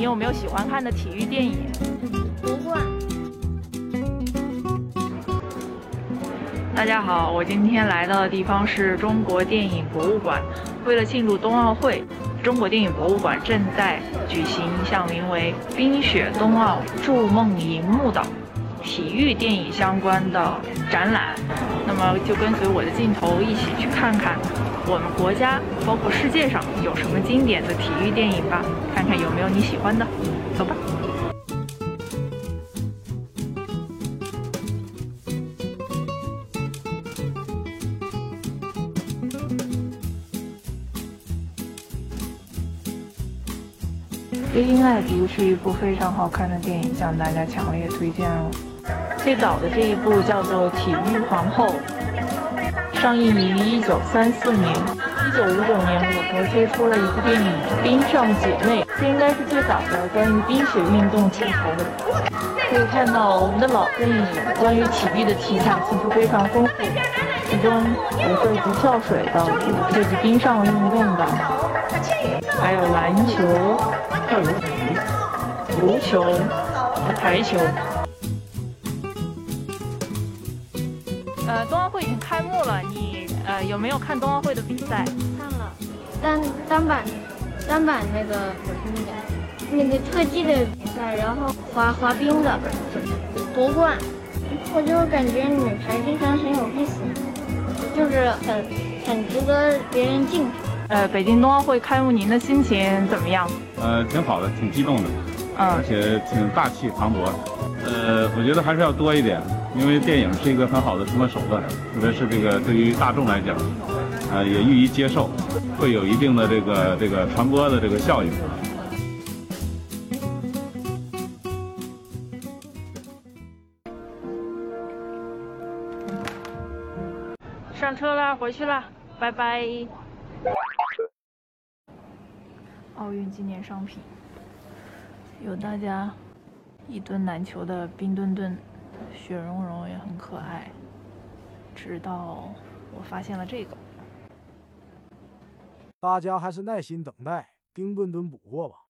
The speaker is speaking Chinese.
你有没有喜欢看的体育电影？夺冠。大家好，我今天来到的地方是中国电影博物馆。为了庆祝冬奥会，中国电影博物馆正在举行一项名为《冰雪冬奥筑梦银幕》的体育电影相关的展览。那么，就跟随我的镜头一起去看看我们国家，包括世界上有什么经典的体育电影吧，看看有没有你喜欢的。走吧。《飞鹰爱迪》是一部非常好看的电影，向大家强烈推荐哦。最早的这一部叫做《体育皇后》，上映于一九三四年。一九五九年，我国推出了一部电影《冰上姐妹》，这应该是最早的关于冰雪运动题材的。可以看到我们的老电影关于体育的题材其实非常丰富，其中有涉及跳水的，涉及冰上运动的，还有篮球。足球和排球。呃，冬奥会已经开幕了，你呃有没有看冬奥会的比赛？看了，单单板单板那个那个那个特技的比赛，然后滑滑冰的夺冠。我就感觉女排经常很有意思，就是很很值得别人敬佩。呃，北京冬奥会开幕，您的心情怎么样？呃，挺好的，挺激动的，嗯，而且挺大气磅礴。呃，我觉得还是要多一点，因为电影是一个很好的传播手段，特别是这个对于大众来讲，呃，也易于接受，会有一定的这个这个传播的这个效应。上车了，回去了，拜拜。奥运纪念商品，有大家一吨难求的冰墩墩，雪融融也很可爱。直到我发现了这个，大家还是耐心等待丁墩墩补货吧。